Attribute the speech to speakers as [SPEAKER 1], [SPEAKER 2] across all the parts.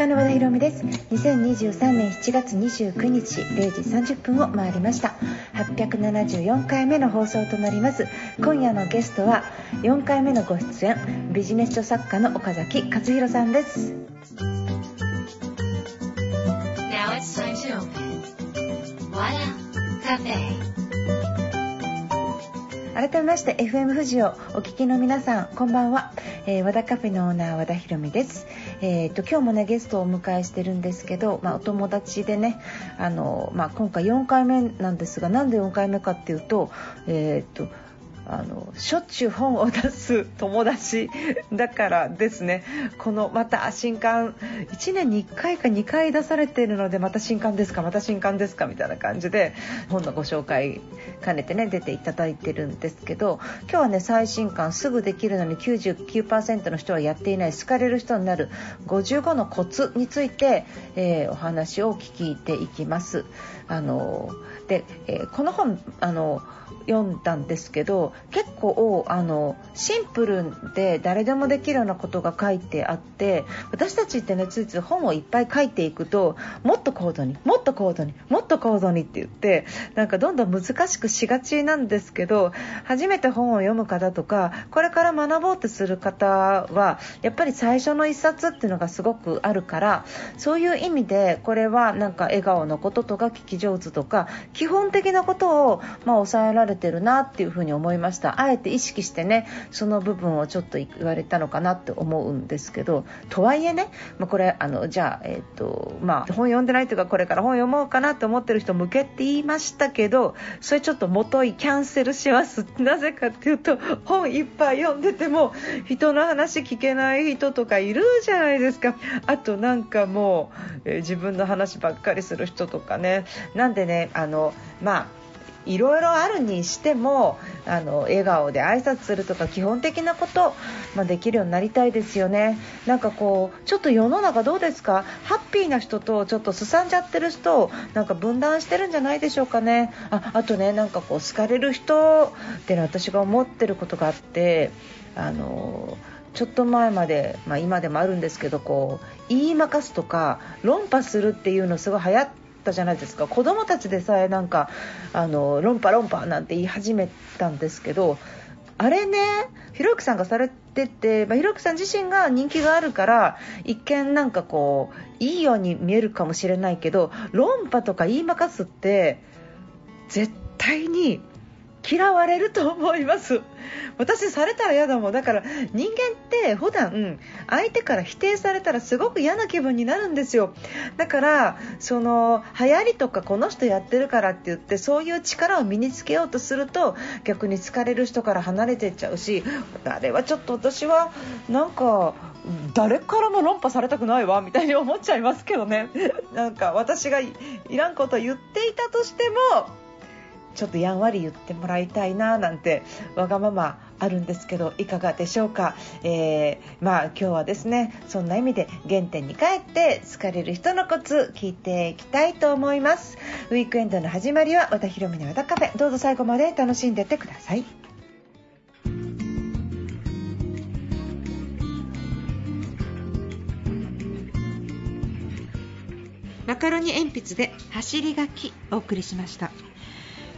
[SPEAKER 1] 家の和田博美です。2023年7月29日0時30分を回りました。874回目の放送となります。今夜のゲストは4回目のご出演ビジネス書作家の岡崎克弘さんです。
[SPEAKER 2] Now it's time to open.
[SPEAKER 1] 改めまして FM 富士をお聞きの皆さんこんばんは、えー、和田カフェのオーナー和田博美です。えーと、今日もねゲストをお迎えしてるんですけど、まあ、お友達でねあの、まあ、今回4回目なんですがなんで4回目かっていうと,、えーとあのしょっちゅう本を出す友達だからですねこのまた新刊1年に1回か2回出されているのでまた新刊ですかまた新刊ですかみたいな感じで本のご紹介兼ねてね出ていただいてるんですけど今日はね最新刊すぐできるのに99%の人はやっていない好かれる人になる55のコツについて、えー、お話を聞いていきます。あので、えー、この本あの読んだんですけど結構あのシンプルで誰でもできるようなことが書いてあって私たちってねついつい本をいっぱい書いていくともっと高度にもっと高度にもっと高度にって言ってなんかどんどん難しくしがちなんですけど初めて本を読む方とかこれから学ぼうとする方はやっぱり最初の一冊っていうのがすごくあるからそういう意味でこれはなんか笑顔のこととか聞き上手とか基本的なことをまあ抑えられてるなっていうふうに思いました。あえて意識してねその部分をちょっと言われたのかなって思うんですけどとはいえね、まあ、これあのじゃあ、えーとまあ、本読んでないというかこれから本読もうかなと思ってる人向けって言いましたけどそれちょっと元いキャンセルします。なぜかっていうと本いっぱい読んでても人の話聞けない人とかいるじゃないですか。あとなんかもう、えー、自分の話ばっかりする人とかね。なんでねあのまあいろいろあるにしてもあの笑顔で挨拶するとか基本的なこと、まあ、できるようになりたいですよね。なんかこうちょっと世の中どうですか？ハッピーな人とちょっとすさんじゃってる人なんか分断してるんじゃないでしょうかね。ああとねなんかこう好かれる人っての私が思ってることがあってあのちょっと前まで、まあ、今でもあるんですけどこう言いまかすとか論破するっていうのすごい流行ってたじゃないですか。子供たちでさえなんかあの論破論破なんて言い始めたんですけどあれねひろゆきさんがされてて、まあ、ひろゆきさん自身が人気があるから一見なんかこういいように見えるかもしれないけど論破とか言いまかすって絶対に嫌われると思います。私されたら嫌だもん。だから人間って普段相手から否定されたらすごく嫌な気分になるんですよ。だからその流行りとかこの人やってるからって言ってそういう力を身につけようとすると逆に好かれる人から離れていっちゃうしあれはちょっと私はなんか誰からも論破されたくないわみたいに思っちゃいますけどね。なんか私がいらんこと言っていたとしてもちょっとやんわり言ってもらいたいななんてわがままあるんですけどいかがでしょうか、えー、まあ今日はですねそんな意味で原点に帰って好かれる人のコツ聞いていきたいと思います。ウィークエンドの始まりは和田博美の和田カフェ。どうぞ最後まで楽しんでってください。マカロニ鉛筆で走り書きお送りしました。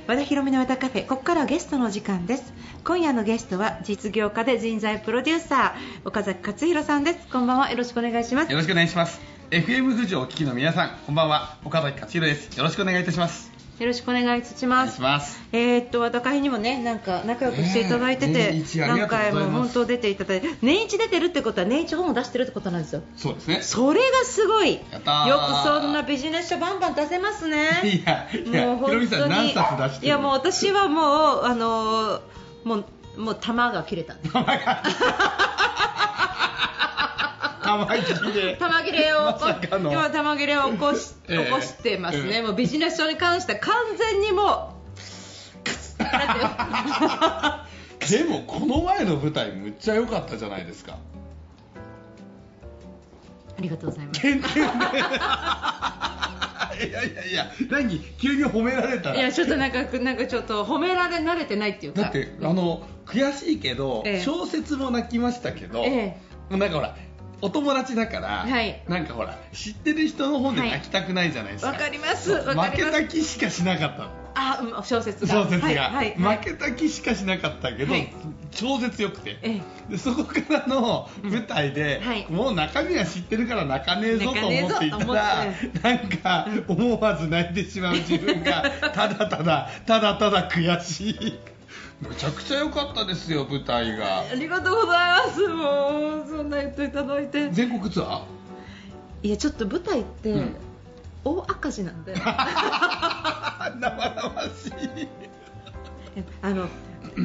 [SPEAKER 1] 和田博美の和田カフェ。ここからはゲストの時間です。今夜のゲストは実業家で人材プロデューサー岡崎克弘さんです。こんばんは。よろしくお願いします。
[SPEAKER 3] よろしくお願いします。FM 富士をお聞きの皆さんこんばんは。岡崎克弘です。よろしくお願いいたします。
[SPEAKER 1] よろしくお願いします。ますえー、っと、和田会にもね、なんか仲良くしていただいてて、何回も本当出ていただいて、年一出てるってことは年一本を出してるってことなんですよ。
[SPEAKER 3] そうですね。
[SPEAKER 1] それがすごい。よくそんなビジネス書バンバン出せますね。
[SPEAKER 3] いや、いやもう本当に。
[SPEAKER 1] いや、もう私はもう、あのもう、もう玉が切れた。玉
[SPEAKER 3] 切れ。
[SPEAKER 1] 玉切れを起こ今玉切れを起こし、えー、起こしてますね、えー、もうビジネス書に関しては完全にもう
[SPEAKER 3] でもこの前の舞台むっちゃ良かったじゃないですか。
[SPEAKER 1] ありがとうございます。
[SPEAKER 3] いやいやいや何？急に褒められたら。
[SPEAKER 1] いやちょっとなんかなんかちょっと褒められ慣れてないっていうか。
[SPEAKER 3] だって、あの悔しいけど、ええ、小説も泣きましたけど、ええ、なんかほらお友達だから、
[SPEAKER 1] はい。
[SPEAKER 3] なんかほら知ってる人の本で泣きたくないじゃないですか、
[SPEAKER 1] わかります。わかります。
[SPEAKER 3] 負けた気しかしなかったの。
[SPEAKER 1] あ、うん、小説が
[SPEAKER 3] 小説が、
[SPEAKER 1] はいはいはい。
[SPEAKER 3] 負けた気しかしなかったけど、
[SPEAKER 1] はい。
[SPEAKER 3] 超絶良くて、
[SPEAKER 1] え
[SPEAKER 3] でそこからの舞台で、もう中身は知ってるから泣かねえぞと思っていたらなんか思わず泣いてしまう自分がただただただただ悔しいむちゃくちゃ良かったですよ舞台が。
[SPEAKER 1] ありがとうございます。もうそんな言っていただいて。
[SPEAKER 3] 全国ツア
[SPEAKER 1] いやちょっと舞台って、
[SPEAKER 3] うん。
[SPEAKER 1] 大赤字なんで。
[SPEAKER 3] ー 生々しい。
[SPEAKER 1] あの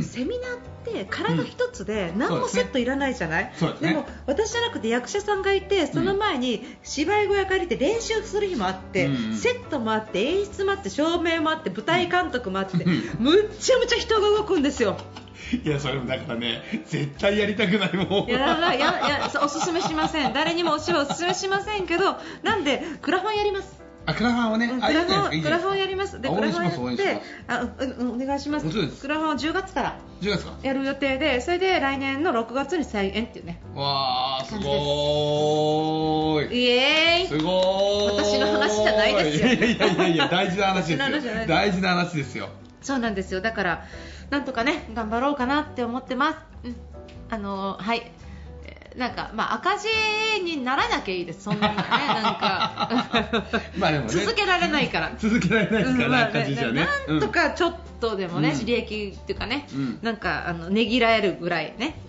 [SPEAKER 1] セミナーって体一つで何もセットいらないじゃない、
[SPEAKER 3] そうですね。
[SPEAKER 1] も私じゃなくて役者さんがいてその前に芝居小屋借りて練習する日もあって、
[SPEAKER 3] うん
[SPEAKER 1] セットもあって演出もあって照明もあって舞台監督もあって、
[SPEAKER 3] うん
[SPEAKER 1] むっちゃむちゃ人が動くんですよ。
[SPEAKER 3] いやそれもだからね絶対やりたくないもん。
[SPEAKER 1] い。ややややそうおすすめしません。誰にもお芝居おすすめしませんけどなんでクラファンやります
[SPEAKER 3] あクラファンをね
[SPEAKER 1] うんクラファンクラファンやります。で
[SPEAKER 3] あ
[SPEAKER 1] クラファンやってあお願いします。クラファンは10月から。
[SPEAKER 3] 10月か。
[SPEAKER 1] やる予定でそれで来年の6月に再演っていうね。
[SPEAKER 3] わーす。ごーい。
[SPEAKER 1] イエーイ。
[SPEAKER 3] すごーい。
[SPEAKER 1] 私の話じゃないですよ。
[SPEAKER 3] いやいやいやいや大事な話ですよ。大事な話ですよ。
[SPEAKER 1] そうなんですよ。だからなんとかね頑張ろうかなって思ってます、うん、あのはい。えーなんかまあ赤字にならなきゃいいです。そんなにね なんか。
[SPEAKER 3] まあでもね。
[SPEAKER 1] 続けられないから。
[SPEAKER 3] 続けられないですから赤字じゃね。
[SPEAKER 1] なんとかちょっとでもね、
[SPEAKER 3] うん。
[SPEAKER 1] 利益っていうかね、
[SPEAKER 3] うん。
[SPEAKER 1] なんかあのねぎらえるぐらいね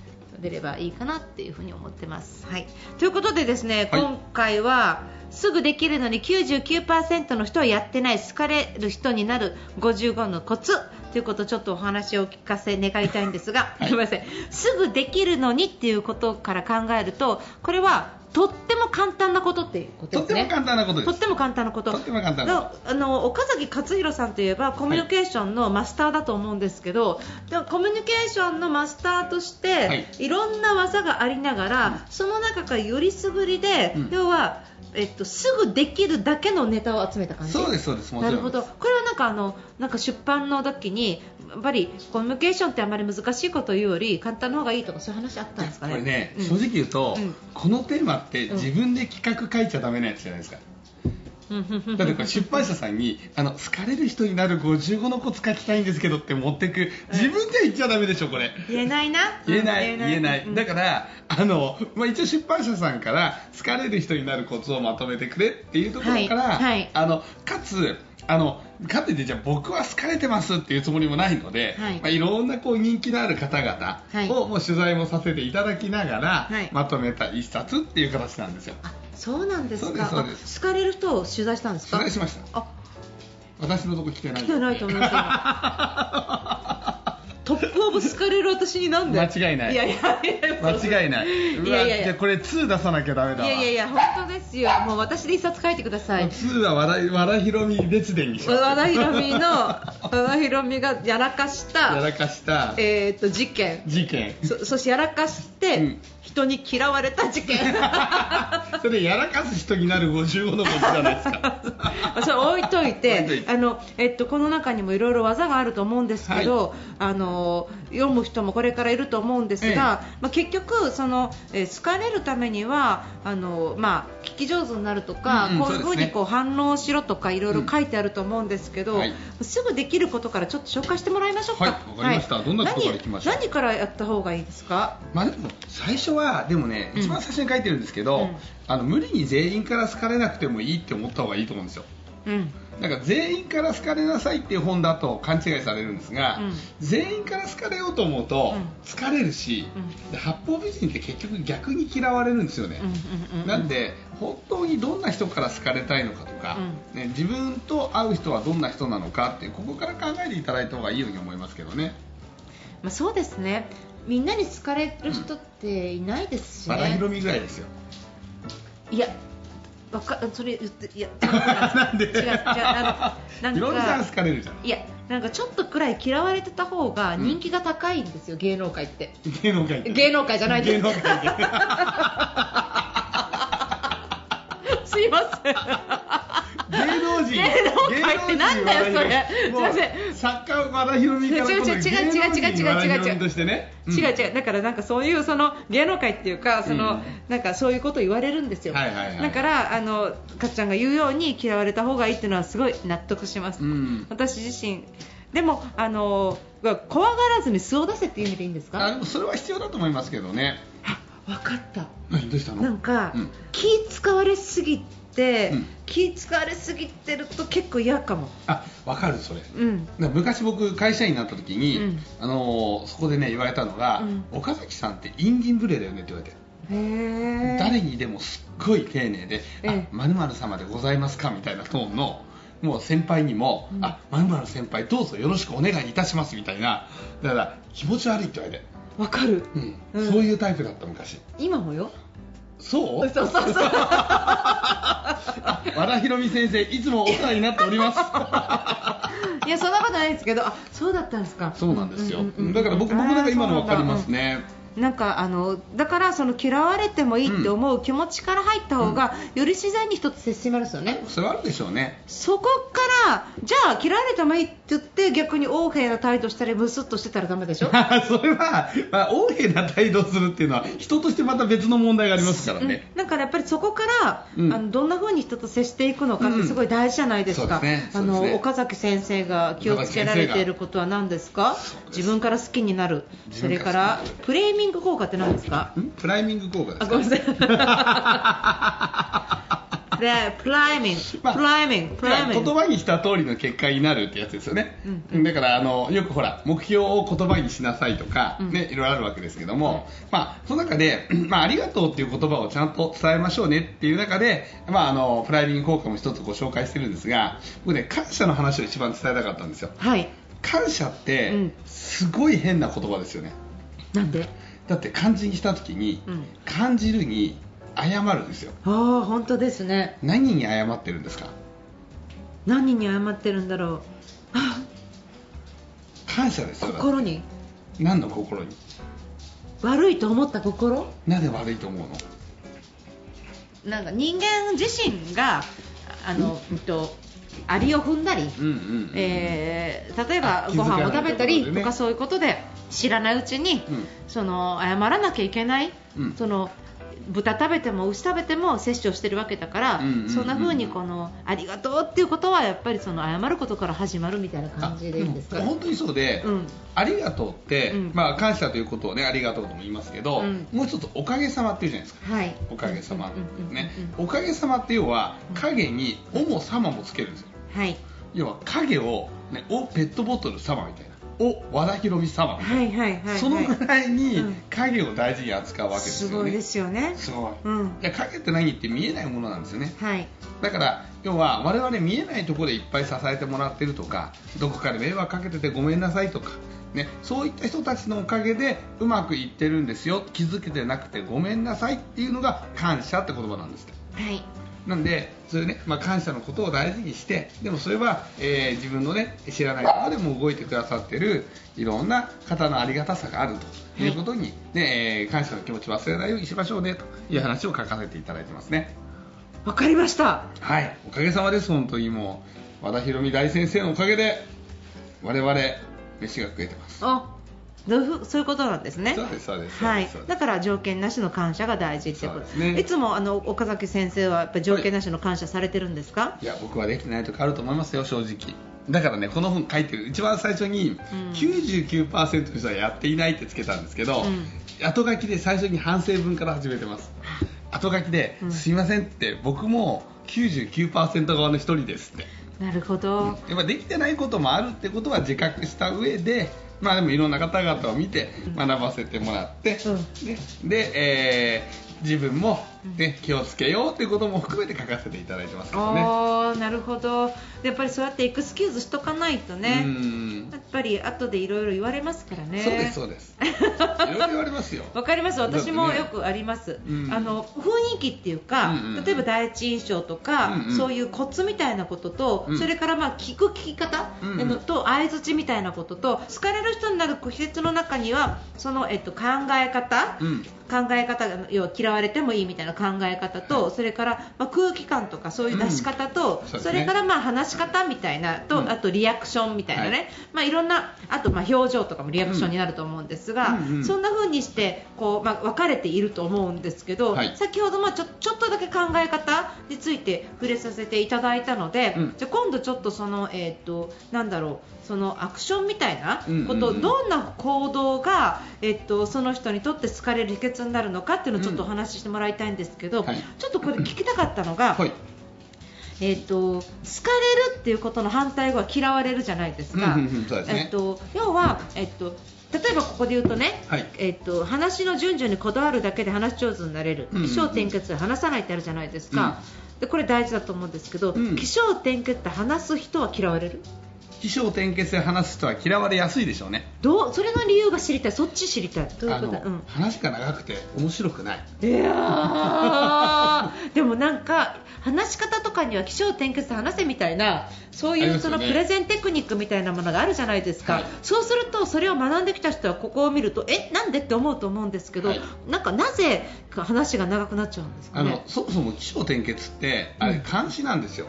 [SPEAKER 1] 出ればいいかなっていうふうに思ってます。はい、ということでですね、
[SPEAKER 3] はい。
[SPEAKER 1] 今回はすぐできるのに99%の人はやってない好かれる人になる55のコツということをちょっとお話をお聞かせ願いたいんですが、
[SPEAKER 3] はい。
[SPEAKER 1] すみませんすぐできるのにっていうことから考えるとこれはとっても簡単なことっていうことですね。
[SPEAKER 3] とっても簡単なことです。
[SPEAKER 1] とっても簡単なこと。
[SPEAKER 3] とっても簡単な
[SPEAKER 1] あの岡崎克弘さんといえばコミュニケーションのマスターだと思うんですけど、でもコミュニケーションのマスターとして、
[SPEAKER 3] はい。
[SPEAKER 1] い、ろんな技がありながら、その中からよりすぐりで、
[SPEAKER 3] うん。
[SPEAKER 1] 要は、えっと、すぐできるだけのネタを集めた感じ？
[SPEAKER 3] そうですそうです
[SPEAKER 1] なんるほど。これはなんかあのなんか出版の時にやっぱりコミュニケーションってあまり難しいことを言うより簡単な方がいいとかそういう話あったんですかね？
[SPEAKER 3] これね、
[SPEAKER 1] うん
[SPEAKER 3] 正直言うと、
[SPEAKER 1] うん
[SPEAKER 3] このテーマって自分で企画書いちゃダメなやつじゃないですか、だってこれ出版社さんにあの好かれる人になる55のコツ書きたいんですけどって持ってく自分では言っちゃダメでしょこれ。
[SPEAKER 1] 言えないな。
[SPEAKER 3] 言えない、
[SPEAKER 1] うん
[SPEAKER 3] 言えない、
[SPEAKER 1] うん。
[SPEAKER 3] だからあの、まあ、一応出版社さんから好かれる人になるコツをまとめてくれっていうところから、
[SPEAKER 1] はいはい。
[SPEAKER 3] あのかつあのかといってじゃあ僕は好かれてますっていうつもりもないので、
[SPEAKER 1] はい。
[SPEAKER 3] まあ、いろんなこう人気のある方々
[SPEAKER 1] はい。
[SPEAKER 3] をもう取材もさせていただきながら、
[SPEAKER 1] はい。
[SPEAKER 3] まとめた一冊っていう形なんですよ。
[SPEAKER 1] あそうなんですか？
[SPEAKER 3] そうです
[SPEAKER 1] 好かれる人を取材したんですか？
[SPEAKER 3] 取材しました
[SPEAKER 1] あ、
[SPEAKER 3] 私のとこ来てない
[SPEAKER 1] 来てないと思います トップオブ好かれる私になんで。
[SPEAKER 3] 間違いない
[SPEAKER 1] いやいや。
[SPEAKER 3] 間違いないうわ
[SPEAKER 1] いやいやいや
[SPEAKER 3] じゃあこれ2出さなきゃダメだわ
[SPEAKER 1] いやいやいや本当ですよ。もう私で一冊書いてください。
[SPEAKER 3] 2は和田和田ヒロミ列伝にし
[SPEAKER 1] 和田ヒロミの和田ヒロミがやらかした
[SPEAKER 3] やらかした
[SPEAKER 1] えっと事件。
[SPEAKER 3] 事件
[SPEAKER 1] そそしてやらかして、
[SPEAKER 3] うん
[SPEAKER 1] 人に嫌われた事件。
[SPEAKER 3] それやらかす人になる55のことじゃないですか
[SPEAKER 1] それ置いといて
[SPEAKER 3] 置いといて
[SPEAKER 1] あの、えっと、この中にもいろいろ技があると思うんですけど、あの読む人もこれからいると思うんですが、まあ、結局その、えー好かれるためにはあの、まあ、聞き上手になるとか、
[SPEAKER 3] うんうん
[SPEAKER 1] こういうふうにこう反応しろとかいろいろ書いてあると思うんですけど、
[SPEAKER 3] うんはい。
[SPEAKER 1] すぐできることからちょっと紹介してもらいましょうか。
[SPEAKER 3] はいわかりました。どんなことからいきましょう
[SPEAKER 1] 何何からやった方がいいですか？
[SPEAKER 3] まあでも最初はでもね
[SPEAKER 1] うん。
[SPEAKER 3] 一番最初に書いてるんですけど、
[SPEAKER 1] うん。
[SPEAKER 3] あの無理に全員から好かれなくてもいいって思った方がいいと思うんですよ。
[SPEAKER 1] うん
[SPEAKER 3] 全員から好かれなさいっていう本だと勘違いされるんですが、
[SPEAKER 1] うん。
[SPEAKER 3] 全員から好かれようと思うと
[SPEAKER 1] うん。
[SPEAKER 3] 疲れるし、八方美人って結局逆に嫌われるんですよね、
[SPEAKER 1] うんうんうんうん。
[SPEAKER 3] なんで本当にどんな人から好かれたいのかとか、ね、自分と会う人はどんな人なのかってここから考えていただいた方がいいように思いますけどね。
[SPEAKER 1] まあ、そうですね。みんなに好かれる人っていないですしね、
[SPEAKER 3] バラヒロミぐらいですよ。
[SPEAKER 1] いやわかそれ言っていや
[SPEAKER 3] なんで？
[SPEAKER 1] 違う違う
[SPEAKER 3] ん
[SPEAKER 1] なんか
[SPEAKER 3] 好かれるじゃん。
[SPEAKER 1] いやなんかちょっとくらい嫌われてた方が人気が高いんですよ、芸能界って。
[SPEAKER 3] 芸能界
[SPEAKER 1] 芸能界じゃないです
[SPEAKER 3] 芸能界で
[SPEAKER 1] すいません
[SPEAKER 3] 芸能人。
[SPEAKER 1] 芸能界ってなんだよそれ。すいません。
[SPEAKER 3] 作家和田博美から
[SPEAKER 1] 違う違う違う違う違う違う違う。
[SPEAKER 3] としてね。うん。
[SPEAKER 1] 違う違う。だからなんかそういうその芸能界っていうかその、
[SPEAKER 3] うん。
[SPEAKER 1] なんかそういうことを言われるんですよ、
[SPEAKER 3] はいはいはい。
[SPEAKER 1] だからあのかっちゃんが言うように嫌われた方がいいっていうのはすごい納得します、
[SPEAKER 3] うん。
[SPEAKER 1] 私自身。でもあの怖がらずに素を出せっていう意味でいいんですか？
[SPEAKER 3] あでもそれは必要だと思いますけどね。
[SPEAKER 1] あ分かった。
[SPEAKER 3] 何どうしたの？
[SPEAKER 1] なんか、
[SPEAKER 3] うん。
[SPEAKER 1] 気使われすぎて、
[SPEAKER 3] うん。
[SPEAKER 1] 気使われすぎてると結構嫌かも。
[SPEAKER 3] あ分かるそれ。
[SPEAKER 1] うん。
[SPEAKER 3] 昔僕会社員になった時に、
[SPEAKER 1] うん。
[SPEAKER 3] あのーそこでね言われたのが、
[SPEAKER 1] うん。
[SPEAKER 3] 岡崎さんってインディン無礼だよねって言われて、
[SPEAKER 1] へえ
[SPEAKER 3] 誰にでもすっごい丁寧で「
[SPEAKER 1] ええ。
[SPEAKER 3] あまる様でございますか」みたいなトーンのもう先輩にも「
[SPEAKER 1] うん。
[SPEAKER 3] あまる先輩どうぞよろしくお願いいたします」みたいな。だから気持ち悪いって言われて、
[SPEAKER 1] わかる。
[SPEAKER 3] うん。
[SPEAKER 1] うん。
[SPEAKER 3] そういうタイプだった昔。
[SPEAKER 1] 今もよ
[SPEAKER 3] そう？
[SPEAKER 1] そうそうそう。
[SPEAKER 3] あ和田博美先生いつもお世話になっております。
[SPEAKER 1] いやそんなことないですけどあそうだったんですか。
[SPEAKER 3] そうなんですよ、
[SPEAKER 1] うんうんうんうん。
[SPEAKER 3] だから僕僕なんか今の分かります
[SPEAKER 1] あ
[SPEAKER 3] ね
[SPEAKER 1] なんかあのだからその嫌われてもいいって思う気持ちから入った方が、より自然に人って接しますよね。
[SPEAKER 3] それはあるでしょうね。
[SPEAKER 1] そこからじゃあ嫌われてもいいって言って逆に横柄な態度したりムスッとしてたらダメでしょ？
[SPEAKER 3] それは、まあ、横柄な態度をするっていうのは人としてまた別の問題がありますからね、
[SPEAKER 1] うん。だからやっぱりそこから、
[SPEAKER 3] うん。
[SPEAKER 1] あのどんな風に人と接していくのかってすごい大事じゃないですか、
[SPEAKER 3] うんそうですね。
[SPEAKER 1] あの岡崎先生が気をつけられていることは何ですか？自分から好きになる。
[SPEAKER 3] 自
[SPEAKER 1] それか
[SPEAKER 3] ら
[SPEAKER 1] らプレーミング効果って何ですか？
[SPEAKER 3] ん？プライミング効果ですか？
[SPEAKER 1] あごめんなさいでプライミング、
[SPEAKER 3] まあ
[SPEAKER 1] プライミングプライミング
[SPEAKER 3] 言葉にした通りの結果になるってやつですよね、
[SPEAKER 1] うん
[SPEAKER 3] だからあのよくほら目標を言葉にしなさいとか、
[SPEAKER 1] うん。
[SPEAKER 3] ね、いろいろあるわけですけども、まあ、その中で、まあ、ありがとうっていう言葉をちゃんと伝えましょうねっていう中で、まあ、あのプライミング効果も一つご紹介してるんですが僕ね感謝の話を一番伝えたかったんですよ。
[SPEAKER 1] はい。
[SPEAKER 3] 感謝って、
[SPEAKER 1] うん。
[SPEAKER 3] すごい変な言葉ですよね。
[SPEAKER 1] なんで？
[SPEAKER 3] だって漢字にした時に、
[SPEAKER 1] うん。
[SPEAKER 3] 感じるに謝るんですよ。
[SPEAKER 1] ああ本当ですね。
[SPEAKER 3] 何に謝ってるんですか？
[SPEAKER 1] 何に謝ってるんだろう。あ
[SPEAKER 3] 感謝ですよ。
[SPEAKER 1] 心に？
[SPEAKER 3] 何の心に？
[SPEAKER 1] 悪いと思った心？
[SPEAKER 3] なんで悪いと思うの？
[SPEAKER 1] なんか人間自身があの、うん。とアリを踏んだり、
[SPEAKER 3] うんうんうん
[SPEAKER 1] えー例えば
[SPEAKER 3] あ
[SPEAKER 1] ご飯を食べたり
[SPEAKER 3] と
[SPEAKER 1] かそういうことで知らないうちに、
[SPEAKER 3] うん。
[SPEAKER 1] その謝らなきゃいけない、
[SPEAKER 3] うん。
[SPEAKER 1] その豚食べても牛食べても摂取をしてるわけだから、そんな風にこのありがとうっていうことはやっぱりその謝ることから始まるみたいな感じでいいんですか？
[SPEAKER 3] 本当にそうで、
[SPEAKER 1] うん。
[SPEAKER 3] ありがとうって、
[SPEAKER 1] うん。
[SPEAKER 3] まあ、感謝ということをねありがとうとも言いますけど、
[SPEAKER 1] うん。
[SPEAKER 3] もう一つおかげさまっていうじゃないですか。
[SPEAKER 1] はい。
[SPEAKER 3] おかげさまね。おかげさまって要は影に「お」も「さま」もつけるんですよ。
[SPEAKER 1] はい。
[SPEAKER 3] 要は影を、ね、おペットボトル様みたいなお和田博美様。
[SPEAKER 1] はいはいはいはい。
[SPEAKER 3] そのぐらいに
[SPEAKER 1] うん。
[SPEAKER 3] 影を大事に扱うわけですよね。
[SPEAKER 1] すごいですよね。
[SPEAKER 3] すごい、
[SPEAKER 1] うん。
[SPEAKER 3] いや影って何って見えないものなんですよね。
[SPEAKER 1] はい。
[SPEAKER 3] だから要は我々見えないところでいっぱい支えてもらってるとかどこかで迷惑かけててごめんなさいとか、ね、そういった人たちのおかげでうまくいってるんですよ。気づけてなくてごめんなさいっていうのが感謝って言葉なんですよ
[SPEAKER 1] はい
[SPEAKER 3] なんでそういうね、まあ、感謝のことを大事にしてでもそれは、えー自分のね知らないところでも動いてくださってるいろんな方のありがたさがあるとい。うことに、ねえー感謝の気持ちを忘れないようにしましょうねという話を書かせていただいてますね。
[SPEAKER 1] わかりました。
[SPEAKER 3] はい。おかげさまです本当にもう。和田博美大先生のおかげで我々飯が食えてます。
[SPEAKER 1] あどうそういうことなんですね。
[SPEAKER 3] そうですそうです
[SPEAKER 1] はい。だから条件なしの感謝が大事ってこと。
[SPEAKER 3] ね
[SPEAKER 1] いつもあの岡崎先生はやっぱり条件なしの感謝されてるんですか？
[SPEAKER 3] いや僕はできてないとこあると思いますよ正直だからねこの本書いてる一番最初に
[SPEAKER 1] うん
[SPEAKER 3] 99%の人はやっていないってつけたんですけど、
[SPEAKER 1] うん
[SPEAKER 3] 後書きで最初に反省文から始めてます後書きで、
[SPEAKER 1] うん
[SPEAKER 3] すいませんって僕も99%側の一人ですって
[SPEAKER 1] なるほど。
[SPEAKER 3] やっぱできてないこともあるってことは自覚した上でまあでもいろんな方々を見て
[SPEAKER 1] うん
[SPEAKER 3] 学ばせてもらって、
[SPEAKER 1] うん。
[SPEAKER 3] ね。で、えー自分も、ね、気をつけようということも含めて書かせていただいてますからね。
[SPEAKER 1] ああなるほど。やっぱりそうやってエクスキューズしとかないとね。
[SPEAKER 3] うん。
[SPEAKER 1] やっぱり後でいろいろ言われますからね。
[SPEAKER 3] そうですそうです。いろいろ言われますよ。
[SPEAKER 1] わかります。私もよくあります、
[SPEAKER 3] うん。
[SPEAKER 1] あの雰囲気っていうか、
[SPEAKER 3] うんうん
[SPEAKER 1] 例えば第一印象とか、
[SPEAKER 3] うんうん。
[SPEAKER 1] そういうコツみたいなことと、
[SPEAKER 3] うん。
[SPEAKER 1] それからまあ聞く聞き方、
[SPEAKER 3] うんうん。
[SPEAKER 1] と相づちみたいなことと好かれるる人になる秘訣の中にはその、えっと、考え方、
[SPEAKER 3] うん。
[SPEAKER 1] 考え方が要は嫌われてもいいみたいな考え方と、それから、まあ、空気感とかそういう出し方と、
[SPEAKER 3] そ
[SPEAKER 1] れからまあ話し方みたいなと、
[SPEAKER 3] うん。
[SPEAKER 1] あとリアクションみたいなね、
[SPEAKER 3] はい。
[SPEAKER 1] まあ、いろんなあとまあ表情とかもリアクションになると思うんですが、そんな風にしてこう、まあ、分かれていると思うんですけど、
[SPEAKER 3] はい。
[SPEAKER 1] 先ほどまあちょちょっとだけ考え方について触れさせていただいたので、
[SPEAKER 3] うん。
[SPEAKER 1] じゃあ今度ちょっとその、えー、となんだろうそのアクションみたいなこと、どんな行動が、えっとその人にとって好かれる秘訣になるのかっていうのをちょっとお話ししてもらいたいんですけど、
[SPEAKER 3] はい。
[SPEAKER 1] ちょっとこれ聞きたかったのが、
[SPEAKER 3] はい。
[SPEAKER 1] えっと好かれるっていうことの反対語は嫌われるじゃないですか。
[SPEAKER 3] うんうんうんそうですね。
[SPEAKER 1] えっと要は、えっと例えばここで言うとね、
[SPEAKER 3] はい。
[SPEAKER 1] えっと話の順序にこだわるだけで話し上手になれる、
[SPEAKER 3] うんうんうん。
[SPEAKER 1] 起承転結で話さないってあるじゃないですか、でこれ大事だと思うんですけど、
[SPEAKER 3] うん。
[SPEAKER 1] 起承転結って話す人は嫌われる？
[SPEAKER 3] 起承転結で話す人は嫌われやすいでしょうね。
[SPEAKER 1] どう？それの理由が知りたい。そっち知りたい。どういうこと？うん。
[SPEAKER 3] 話が長くて面白くない。
[SPEAKER 1] いやー。でもなんか話し方とかには起承転結で話せみたいなそういうそのプレゼンテクニックみたいなものがあるじゃないですか、
[SPEAKER 3] はい。
[SPEAKER 1] そうするとそれを学んできた人はここを見るとえ？なんでって思うと思うんですけど、
[SPEAKER 3] はい。
[SPEAKER 1] なんかなぜ話が長くなっちゃうんですか
[SPEAKER 3] あの
[SPEAKER 1] ね
[SPEAKER 3] そもそも起承転結ってあ
[SPEAKER 1] うん。
[SPEAKER 3] れ漢詩なんですよ。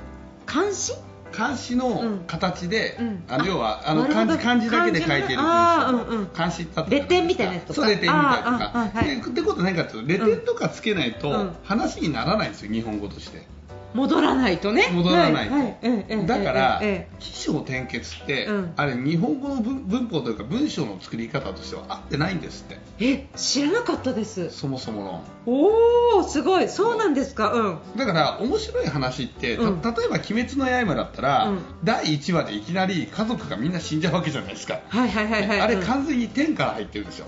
[SPEAKER 1] 監視？
[SPEAKER 3] 漢詩の形で、
[SPEAKER 1] うん。
[SPEAKER 3] あの要はあの漢字漢字だけで書いてる文章漢詩だった
[SPEAKER 1] レ点みたいなやつとか。
[SPEAKER 3] そうレ点みたいとか。
[SPEAKER 1] ーはい。
[SPEAKER 3] でってことは何かというとレ点とかつけないと
[SPEAKER 1] うん。
[SPEAKER 3] 話にならないんですよ日本語として
[SPEAKER 1] 戻らないとね。
[SPEAKER 3] 戻らないと、だから、
[SPEAKER 1] ええ
[SPEAKER 3] 起承転結って、
[SPEAKER 1] うん。
[SPEAKER 3] あれ日本語の文文法というか文章の作り方としては合ってないんですって。
[SPEAKER 1] え知らなかったです。
[SPEAKER 3] そもそもの。
[SPEAKER 1] おおすごい。そうなんですか。う。ん。
[SPEAKER 3] だから面白い話って、た
[SPEAKER 1] うん。
[SPEAKER 3] 例えば「鬼滅の刃」だったら、
[SPEAKER 1] うん。
[SPEAKER 3] 第1話でいきなり家族がみんな死んじゃうわけじゃないですか、
[SPEAKER 1] はいはいはいはい。
[SPEAKER 3] あれ
[SPEAKER 1] うん。
[SPEAKER 3] 完全に天から入ってるんですよ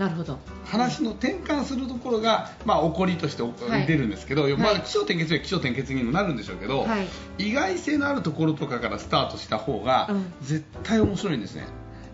[SPEAKER 1] なるほど。
[SPEAKER 3] 話の転換するところが、まあ、起こりとして
[SPEAKER 1] はい。
[SPEAKER 3] 出るんですけど、まあ、
[SPEAKER 1] はい
[SPEAKER 3] 気象転結は気象転結にもなるんでしょうけど、
[SPEAKER 1] はい。
[SPEAKER 3] 意外性のあるところとかからスタートした方が、
[SPEAKER 1] うん。
[SPEAKER 3] 絶対面白いんですね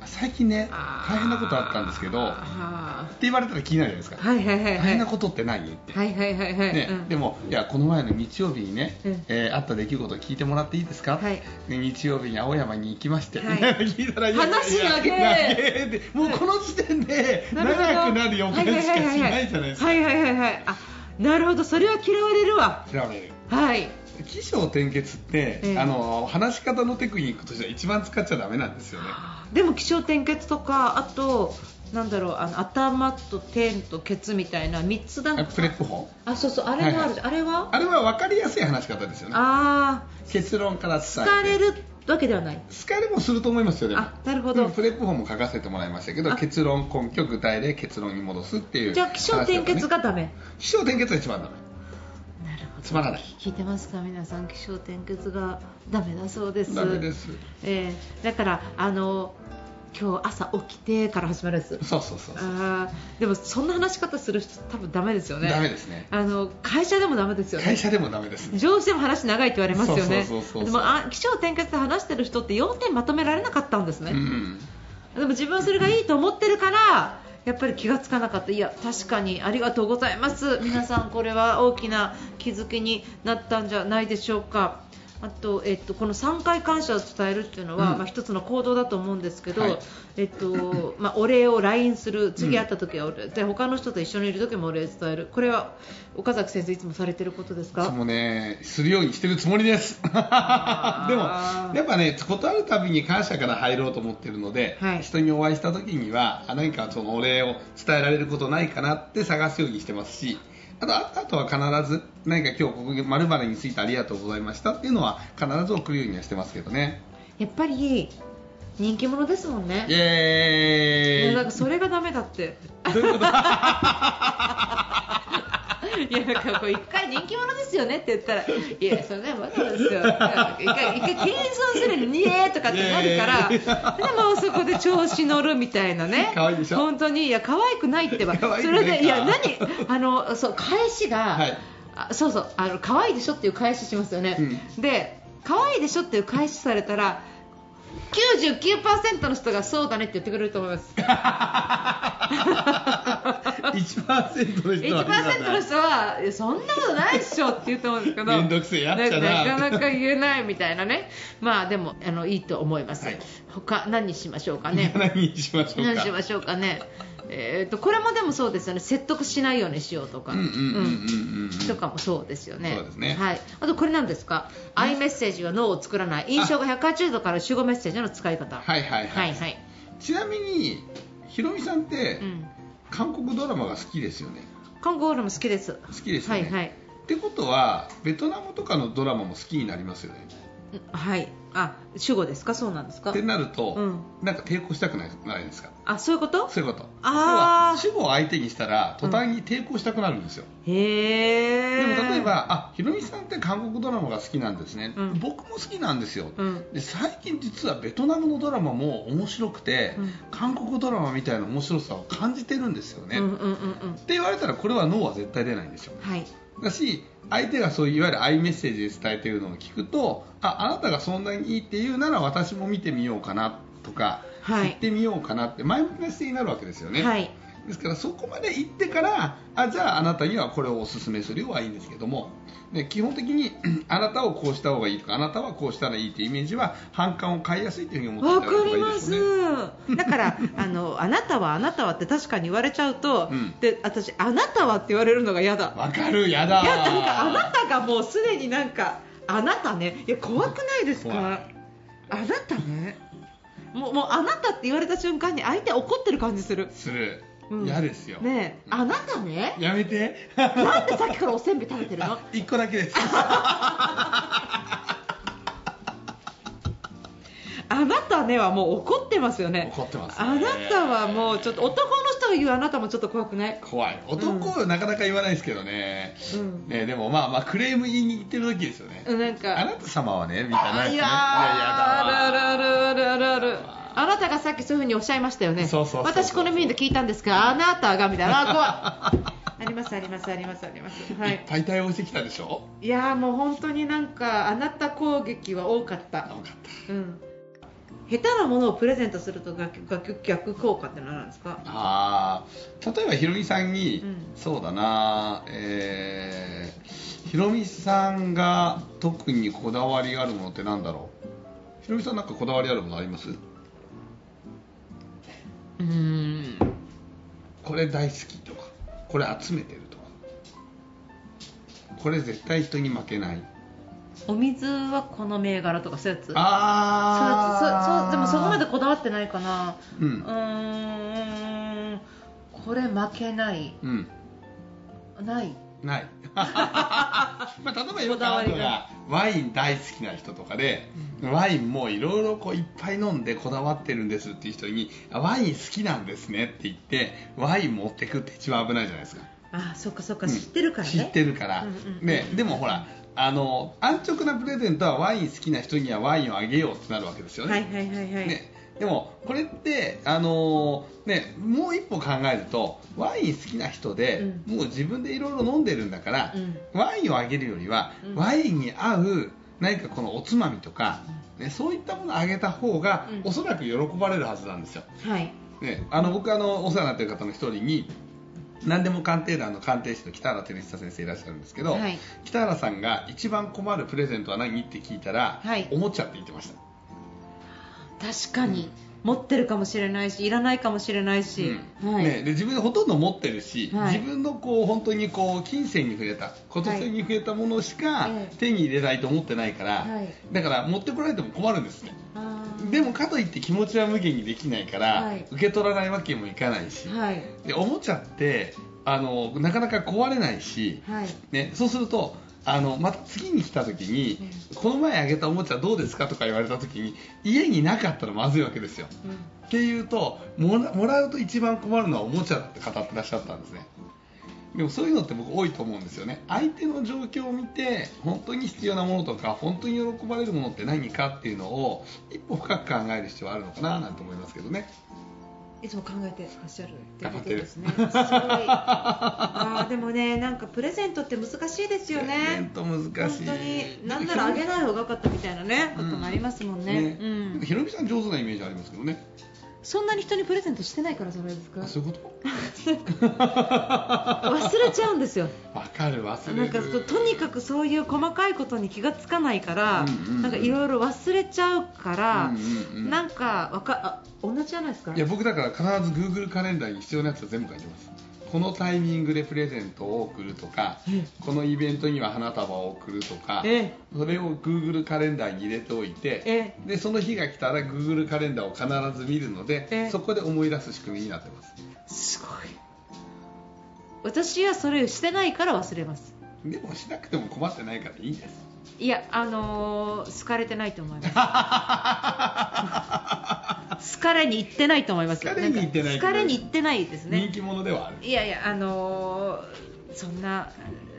[SPEAKER 3] 最近ね大変なことあったんですけどって
[SPEAKER 1] あ
[SPEAKER 3] 言われたら気になるじゃないですか、
[SPEAKER 1] ーはいはいはいはい。
[SPEAKER 3] 大変なことって何って、
[SPEAKER 1] はいはいはいはい、
[SPEAKER 3] ね
[SPEAKER 1] うん。
[SPEAKER 3] でもいやこの前の日曜日にね、
[SPEAKER 1] うん。
[SPEAKER 3] えーあった出来事を聞いてもらっていいですか、
[SPEAKER 1] はい。
[SPEAKER 3] で日曜日に青山に行きまして、
[SPEAKER 1] はい。
[SPEAKER 3] 聞いたら
[SPEAKER 1] 話長え
[SPEAKER 3] いや長えって。もうこの時点で長くなる予感しかしないじゃないですか。
[SPEAKER 1] はいはいはいはい。あなるほど。それは嫌われるわ。
[SPEAKER 3] 嫌われる。
[SPEAKER 1] はい
[SPEAKER 3] 起承転結って、
[SPEAKER 1] ええ。
[SPEAKER 3] あの話し方のテクニックとしては一番使っちゃダメなんですよね。
[SPEAKER 1] でも起承転結とかあとなんだろうあの頭と点とケツみたいな三つだ。
[SPEAKER 3] あプレップ法？
[SPEAKER 1] あそうそうあれもある、
[SPEAKER 3] はい
[SPEAKER 1] あれは？
[SPEAKER 3] あれは分かりやすい話し方ですよね。
[SPEAKER 1] あ
[SPEAKER 3] 結論から
[SPEAKER 1] あ
[SPEAKER 3] 伝えて。
[SPEAKER 1] 疲れるわけではない。
[SPEAKER 3] 疲れもすると思いますよでも。
[SPEAKER 1] あなるほど。
[SPEAKER 3] うんプレップ法も書かせてもらいましたけど
[SPEAKER 1] あ。
[SPEAKER 3] 結論根拠具体例結論に戻すっていう
[SPEAKER 1] じゃあ起承転結がダメ、
[SPEAKER 3] 起承転結が一番ダメつまらない。
[SPEAKER 1] 聞いてますか？皆さん起承転結がダメだそうです。
[SPEAKER 3] ダメです。
[SPEAKER 1] えーだからあの今日朝起きてから始まるやつ。
[SPEAKER 3] そうそうそうそう。
[SPEAKER 1] あー。でもそんな話し方する人多分ダメですよね。
[SPEAKER 3] ダメですね。
[SPEAKER 1] あの会社でもダメですよね。
[SPEAKER 3] 会社でもダメです。
[SPEAKER 1] 上司でも話長いって言われますよね。
[SPEAKER 3] そうそうそうそう。
[SPEAKER 1] でもあ起承転結で話してる人って要点まとめられなかったんですね、
[SPEAKER 3] うん。
[SPEAKER 1] でも自分はそれがいいと思ってるからやっぱり気がつかなかった。いや確かにありがとうございます。皆さんこれは大きな気づきになったんじゃないでしょうか。あと、えっと、この3回感謝を伝えるっていうのは、
[SPEAKER 3] うん。
[SPEAKER 1] まあ、一つの行動だと思うんですけど、
[SPEAKER 3] はい。
[SPEAKER 1] えっとまあ、お礼を LINE する次会った時はお礼、で他の人と一緒にいる時もお礼伝える。これは岡崎先生いつもされてることですか？
[SPEAKER 3] そもねするようにしてるつもりです。でもやっぱね断るたびに感謝から入ろうと思ってるので、
[SPEAKER 1] はい。
[SPEAKER 3] 人にお会いした時にはあ何かそのお礼を伝えられることないかなって探すようにしてますしあとあとは必ず何か今日ここまるについてありがとうございましたっていうのは必ず送るようにはしてますけどね。
[SPEAKER 1] やっぱり人気者ですもんね。
[SPEAKER 3] イエーイ。
[SPEAKER 1] いやなんかそれがダメだって。
[SPEAKER 3] どういうこと？
[SPEAKER 1] いやなんかこう一回人気者ですよねって言ったらいやそれねまだですよ。一回一回謙遜するのにえーとかってなるから
[SPEAKER 3] い
[SPEAKER 1] で
[SPEAKER 3] や
[SPEAKER 1] もそこで調子乗るみたいなね。
[SPEAKER 3] 可愛いでしょ？
[SPEAKER 1] 本当にいや可愛くないってば。それでいや何？あのそう返しが、
[SPEAKER 3] はい。
[SPEAKER 1] あそうそうあの可愛いでしょっていう返ししますよね、で可愛いでしょっていう返しされたら99%の人がそうだねって言ってくれると思います。
[SPEAKER 3] 1%の人は
[SPEAKER 1] 1%の人はそんなことないっしょって言うと思うんですけど
[SPEAKER 3] めんどくせえやっちゃな
[SPEAKER 1] なかなか言えないみたいなね。まあでもあのいいと思います、
[SPEAKER 3] はい。
[SPEAKER 1] 他何にしましょうかね。
[SPEAKER 3] 何にしましょうか。
[SPEAKER 1] 何しましょうかねえー、とこれもでもそうですよね。説得しないようにしようとか。
[SPEAKER 3] うんうんうんうんうん
[SPEAKER 1] とかもそうですよね。
[SPEAKER 3] そうですね。
[SPEAKER 1] はい、あとこれなんですか、アイメッセージは脳を作らない。印象が180度から集合メッセージの使い方。
[SPEAKER 3] はいはいはい、
[SPEAKER 1] はいはい。
[SPEAKER 3] ちなみにひろみさんって、
[SPEAKER 1] うん、
[SPEAKER 3] 韓国ドラマが好きですよね。
[SPEAKER 1] 韓国ドラマ好きです。
[SPEAKER 3] 好きですよね、
[SPEAKER 1] はいはい。
[SPEAKER 3] ってことはベトナムとかのドラマも好きになりますよね。
[SPEAKER 1] うんはいあ主語ですか？そうなんですか？
[SPEAKER 3] ってなると、
[SPEAKER 1] うん。
[SPEAKER 3] なんか抵抗したくないないですか？
[SPEAKER 1] あそういうこと？
[SPEAKER 3] そういうこと。
[SPEAKER 1] あー。
[SPEAKER 3] 要は主語を相手にしたら途端に抵抗したくなるんですよ、
[SPEAKER 1] へえ
[SPEAKER 3] でも例えばあひろみさんって韓国ドラマが好きなんですね、
[SPEAKER 1] うん。
[SPEAKER 3] 僕も好きなんですよ、
[SPEAKER 1] うん。
[SPEAKER 3] で最近実はベトナムのドラマも面白くて、
[SPEAKER 1] うん。
[SPEAKER 3] 韓国ドラマみたいな面白さを感じてるんですよね、
[SPEAKER 1] うんうん
[SPEAKER 3] っ
[SPEAKER 1] うんうん。
[SPEAKER 3] て言われたらこれはノーは絶対出ないんですよ。
[SPEAKER 1] はい
[SPEAKER 3] だし相手がそういういわゆるアイメッセージで伝えているのを聞くとああなたがそんなにいいって言うなら私も見てみようかなとか、
[SPEAKER 1] はい。
[SPEAKER 3] 行ってみようかなって前向きな姿勢になるわけですよね、
[SPEAKER 1] はい
[SPEAKER 3] ですからそこまで行ってからあじゃああなたにはこれをお勧めするよはいいんですけども、ね、基本的に あなたをこうした方がいいとかあなたはこうしたらいいというイメージは反感を買いやすいというふうに思
[SPEAKER 1] わ
[SPEAKER 3] っていただいた方がいい
[SPEAKER 1] かりま
[SPEAKER 3] です。
[SPEAKER 1] だからあのあなたはあなたはって確かに言われちゃうと、
[SPEAKER 3] うん。
[SPEAKER 1] で私あなたはって言われるのが嫌だ。
[SPEAKER 3] わかるやだ。
[SPEAKER 1] いやなんかあなたがもうすでになんかあなたね。いや怖くないですか？あなたね。もうもうあなたって言われた瞬間に相手怒ってる感じする。
[SPEAKER 3] する
[SPEAKER 1] うん。
[SPEAKER 3] 嫌ですよ、
[SPEAKER 1] ねえ。あなたね。
[SPEAKER 3] やめて。
[SPEAKER 1] なんでさっきからおせんべい食べてるの？
[SPEAKER 3] あ一個だけです。
[SPEAKER 1] あなたねはもう怒ってますよね。
[SPEAKER 3] 怒ってますね。
[SPEAKER 1] あなたはもうちょっと男の人が言うあなたもちょっと怖くない？
[SPEAKER 3] 怖い。男はなかなか言わないですけどね,、
[SPEAKER 1] うん。
[SPEAKER 3] ねでもまあまあクレーム言いに行ってる時ですよね、
[SPEAKER 1] なんか。
[SPEAKER 3] あなた様はねみたいなね。
[SPEAKER 1] あいやー
[SPEAKER 3] いや
[SPEAKER 1] あるあるあるあるある
[SPEAKER 3] やだ
[SPEAKER 1] あなたがさっきそういうふうにおっしゃいましたよね。
[SPEAKER 3] そうそう
[SPEAKER 1] 私このメールで聞いたんですがあなたがみたいな。あ怖い。ありますありますありますあります。はい。い
[SPEAKER 3] っぱい対応してきたでしょ？
[SPEAKER 1] いやーもう本当になんかあなた攻撃は多かった。
[SPEAKER 3] 多かった。
[SPEAKER 1] うん。下手なものをプレゼントすると逆逆逆効果って何なんですか？
[SPEAKER 3] あー例えばひろみさんに、
[SPEAKER 1] うん。
[SPEAKER 3] そうだなえー、ひろみさんが特にこだわりがあるものってなんだろう？ひろみさんなんかこだわりあるものあります？
[SPEAKER 1] うーん。
[SPEAKER 3] これ大好きとかこれ集めてるとか。これ絶対人に負けない。
[SPEAKER 1] お水はこの銘柄とかそういうやつ。
[SPEAKER 3] あ
[SPEAKER 1] やつそうそうでもそこまでこだわってないかな。
[SPEAKER 3] う
[SPEAKER 1] うんーん。これ負けない。
[SPEAKER 3] うん。
[SPEAKER 1] ない
[SPEAKER 3] ない。まあ例えばよくあるのがワイン大好きな人とかで、ワインもいろいろこういっぱい飲んでこだわってるんですっていう人にあワイン好きなんですねって言ってワイン持ってくって一番危ないじゃないですか。
[SPEAKER 1] あそっかそっか
[SPEAKER 3] うん。
[SPEAKER 1] 知ってるからね、
[SPEAKER 3] 知ってるから、
[SPEAKER 1] うん
[SPEAKER 3] ね、でもほらあの安直なプレゼントはワイン好きな人にはワインをあげようってなるわけですよね、
[SPEAKER 1] はいはいはいはい、
[SPEAKER 3] ね、でもこれって、あのーね、もう一歩考えるとワイン好きな人で、もう自分でいろいろ飲んでるんだから、
[SPEAKER 1] うん。
[SPEAKER 3] ワインをあげるよりは、
[SPEAKER 1] うん。
[SPEAKER 3] ワインに合う何かこのおつまみとか、ね、そういったものをあげた方が、
[SPEAKER 1] うん。
[SPEAKER 3] おそらく喜ばれるはずなんですよ。
[SPEAKER 1] はい。
[SPEAKER 3] ね、あの僕あのお世話になっている方の一人に何でも鑑定団の鑑定士の北原照久先生いらっしゃるんですけど、
[SPEAKER 1] はい。
[SPEAKER 3] 北原さんが一番困るプレゼントは何って聞いたら、
[SPEAKER 1] はい。
[SPEAKER 3] おもちゃって言ってました。
[SPEAKER 1] 確かに、持ってるかもしれないしいらないかもしれないし、はい。
[SPEAKER 3] うんね、で自分でほとんど持ってるし、
[SPEAKER 1] はい。
[SPEAKER 3] 自分のこう本当にこう金銭に触れたこと性に触れたものしか
[SPEAKER 1] ええ。
[SPEAKER 3] 手に入れないと思ってないから、
[SPEAKER 1] はい。
[SPEAKER 3] だから持ってこられても困るんですね。でもかといって気持ちは無限にできないから、
[SPEAKER 1] はい。
[SPEAKER 3] 受け取らないわけにもいかないし、
[SPEAKER 1] はい。
[SPEAKER 3] でおもちゃってあのなかなか壊れないし、
[SPEAKER 1] はい。
[SPEAKER 3] ね、そうするとあのまた次に来た時に、この前あげたおもちゃどうですかとか言われた時に家になかったらまずいわけですよ。っていうともらもらうと一番困るのはおもちゃだって語ってらっしゃったんですね。でもそういうのって僕多いと思うんですよね。相手の状況を見て本当に必要なものとか本当に喜ばれるものって何かっていうのを一歩深く考える必要はあるのかななんて思いますけどね
[SPEAKER 1] いつも考えてらっしゃるっていうことですね。すごい。あーでもね、なんかプレゼントって難しいですよ
[SPEAKER 3] プレゼン
[SPEAKER 1] ね。
[SPEAKER 3] ト難しい
[SPEAKER 1] 本当に、なんならあげない方が良かったみたいなね、こともありますもんね。うん。
[SPEAKER 3] ひろみさん上手なイメージありますけどね
[SPEAKER 1] そんなに人にプレゼントしてないからじゃないですか
[SPEAKER 3] あ。そういうこ
[SPEAKER 1] 忘れちゃうんですよ。
[SPEAKER 3] とわかる忘れる
[SPEAKER 1] なんかととにかくそういう細かいことに気がつかないから、
[SPEAKER 3] うんうんうん
[SPEAKER 1] なんかいろいろ忘れちゃうから、
[SPEAKER 3] うんうんうん
[SPEAKER 1] なんかわかあ同じじゃないですか？
[SPEAKER 3] いや僕だから必ず Google カレンダーに必要なやつは全部書いてますこのタイミングでプレゼントを送るとか
[SPEAKER 1] え
[SPEAKER 3] このイベントには花束を送るとか
[SPEAKER 1] え
[SPEAKER 3] それを Google カレンダーに入れておいて
[SPEAKER 1] え
[SPEAKER 3] でその日が来たら Google カレンダーを必ず見るの
[SPEAKER 1] え
[SPEAKER 3] でそこで思い出す仕組みになってます。
[SPEAKER 1] すごい。私はそれをしてないから忘れます。
[SPEAKER 3] でもしなくても困ってないからいいです
[SPEAKER 1] いや、あのー好かれてないと思います。好かれに行ってないと思います。
[SPEAKER 3] 好かれに行ってない
[SPEAKER 1] 好かれに行ってないですね
[SPEAKER 3] 人。気者ではある
[SPEAKER 1] いやいや、あのーそんな、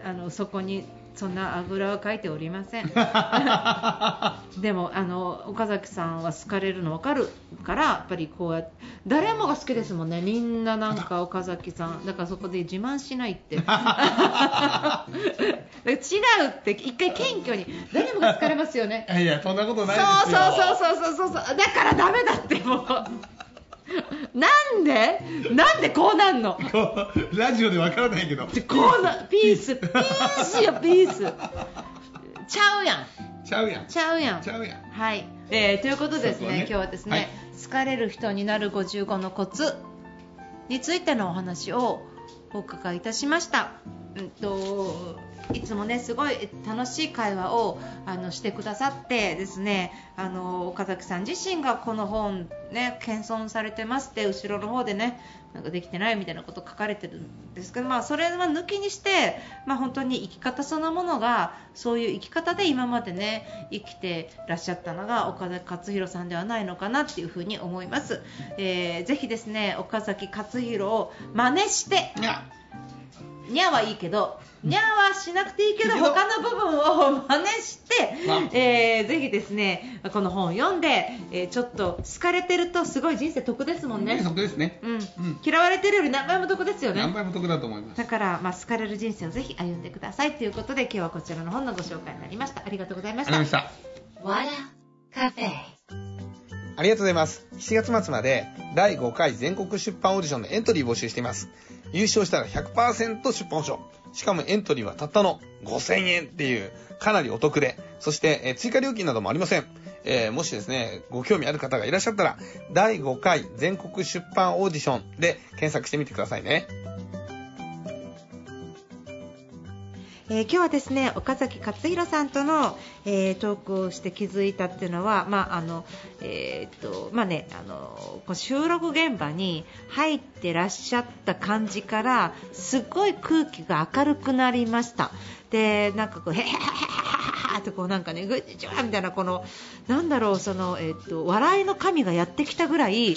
[SPEAKER 1] あの、そこに、そんなあぐらは書いておりません。でも、あの、岡崎さんは好かれるの分かるから、やっぱりこうやって、誰もが好きですもんね。みんななんか岡崎さん。だからそこで自慢しないって。違うって、一回謙虚に、誰もが好かれますよね。
[SPEAKER 3] いやそんなことない
[SPEAKER 1] そうそうそうそうそうそう。だからダメだってもう。なんで？なんでこうなんの？
[SPEAKER 3] こうラジオでわからないけど。
[SPEAKER 1] でこうなピース。ピース。よピース。ちゃうやん。
[SPEAKER 3] ちゃうやん。
[SPEAKER 1] ちゃうやん。
[SPEAKER 3] ちゃうやん。
[SPEAKER 1] はい、えーということですね
[SPEAKER 3] ね。
[SPEAKER 1] 今日はですね、
[SPEAKER 3] はい。
[SPEAKER 1] 好かれる人になる55のコツについてのお話をお伺いいたしました、うんといつもねすごい楽しい会話をあのしてくださってですねあの岡崎さん自身がこの本ね謙遜されてますって後ろの方でねなんかできてないみたいなこと書かれてるんですけど、まあ、それは抜きにして、まあ、本当に生き方そのものがそういう生き方で今までね生きてらっしゃったのが岡崎克弘さんではないのかなっていうふうに思います、えーぜひですね岡崎克弘を真似してにゃはいいけど、にゃはしなくていいけど、他の部分を真似して
[SPEAKER 3] まあ、
[SPEAKER 1] えーぜひですね、この本を読んで、えーちょっと好かれてるとすごい人生得ですもんね。
[SPEAKER 3] そこですね。
[SPEAKER 1] うん。
[SPEAKER 3] うん。
[SPEAKER 1] 嫌われてるより何倍も得ですよね。
[SPEAKER 3] 何倍も得だと思います。
[SPEAKER 1] だから、まあ、好かれる人生をぜひ歩んでください。ということで、今日はこちらの本のご紹介になりました。ありがとうございました。
[SPEAKER 3] ありがとうございました。
[SPEAKER 2] Wada Cafe.
[SPEAKER 4] ありがとうございます。7月末まで第5回全国出版オーディションのエントリー募集しています。優勝したら100%出版賞。しかもエントリーはたったの5000円っていうかなりお得で、そして、え追加料金などもありません。えーもしですね、ご興味ある方がいらっしゃったら、第5回全国出版オーディションで検索してみてくださいね。
[SPEAKER 1] え今日はですね岡崎克弘さんとの、えートークをして気づいたっていうのは、まああのえーっとまあね、あの収録現場に入ってらっしゃった感じからすごい空気が明るくなりました。でなんかこうへへへへへへってこうなんかねぐっちゃみたいなこのなんだろうそのえっと笑いの神がやってきたぐらい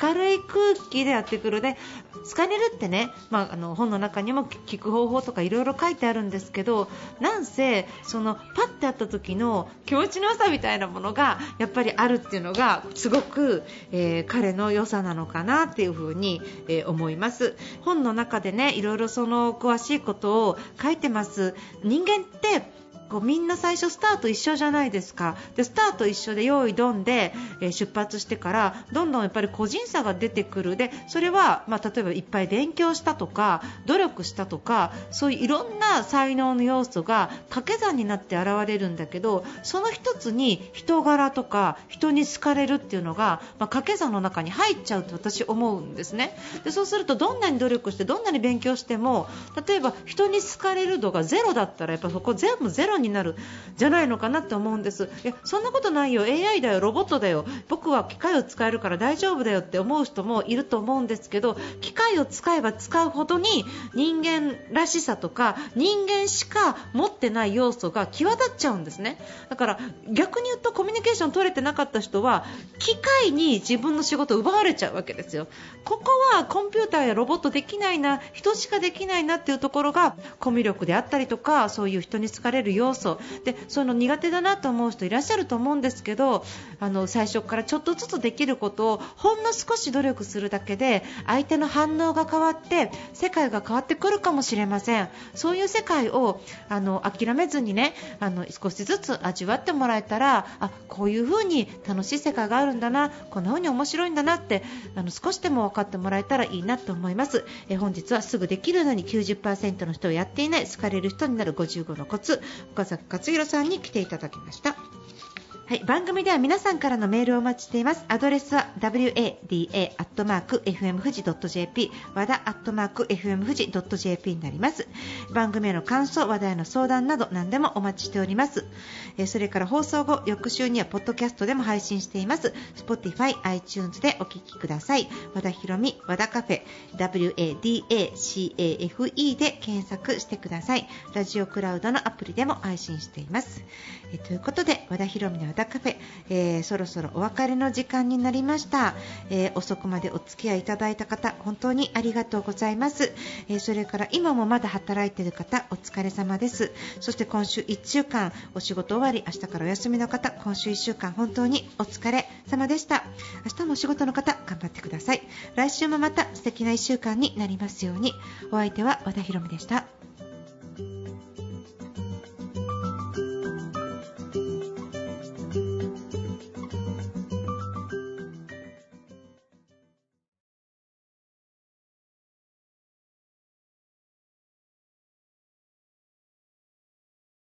[SPEAKER 1] 明るい空気でやってくるね好かれるってね、まあ、あの本の中にも聞く方法とかいろいろ書いてあるんですけどなんせそのパッて会った時の気持ちの良さみたいなものがやっぱりあるっていうのがすごく、えー彼の良さなのかなっていうふうに、えー思います本の中でねいろいろその詳しいことを書いてます人間ってこうみんな最初スタート一緒じゃないですか。でスタート一緒で用意ドンで、えー出発してからどんどんやっぱり個人差が出てくる。でそれは、まあ、例えばいっぱい勉強したとか努力したとかそういういろんな才能の要素が掛け算になって現れるんだけどその一つに人柄とか人に好かれるっていうのが、まあ、掛け算の中に入っちゃうと私思うんですね。でそうするとどんなに努力してどんなに勉強しても例えば人に好かれる度がゼロだったらやっぱそこ全部ゼロになるじゃないのかなって思うんです。いやそんなことないよ。AI だよ。ロボットだよ。僕は機械を使えるから大丈夫だよって思う人もいると思うんですけど機械を使えば使うほどに人間らしさとか人間しか持ってない要素が際立っちゃうんですね。だから逆に言うとコミュニケーション取れてなかった人は機械に自分の仕事を奪われちゃうわけですよ。ここはコンピューターやロボットできないな人しかできないなっていうところがコミュ力であったりとかそういう人に好かれる要要素でその苦手だなと思う人いらっしゃると思うんですけどあの最初からちょっとずつできることをほんの少し努力するだけで相手の反応が変わって世界が変わってくるかもしれません。そういう世界をあの諦めずにねあの少しずつ味わってもらえたらあこういう風に楽しい世界があるんだなこんな風に面白いんだなってあの少しでも分かってもらえたらいいなと思います。え本日はすぐできるのに90%の人をやっていない好かれる人になる55のコツ。岡崎克弘さんに来ていただきました。はい、番組では皆さんからのメールをお待ちしています。アドレスは wada.fmfuji.jp 和田 .fmfuji.jp になります。番組への感想、話題の相談など何でもお待ちしております。えそれから放送後、翌週にはポッドキャストでも配信しています。Spotify、iTunes でお聞きください。和田ひろみ、和田カフェ、wadacafe で検索してください。ラジオクラウドのアプリでも配信しています。えということで、和田ひろみの和田カフェ、えーそろそろお別れの時間になりました、えー遅くまでお付き合いいただいた方本当にありがとうございます、えーそれから今もまだ働いている方お疲れ様です。そして今週1週間お仕事終わり明日からお休みの方今週1週間本当にお疲れ様でした。明日もお仕事の方頑張ってください。来週もまた素敵な1週間になりますように。お相手は和田ひろみでした。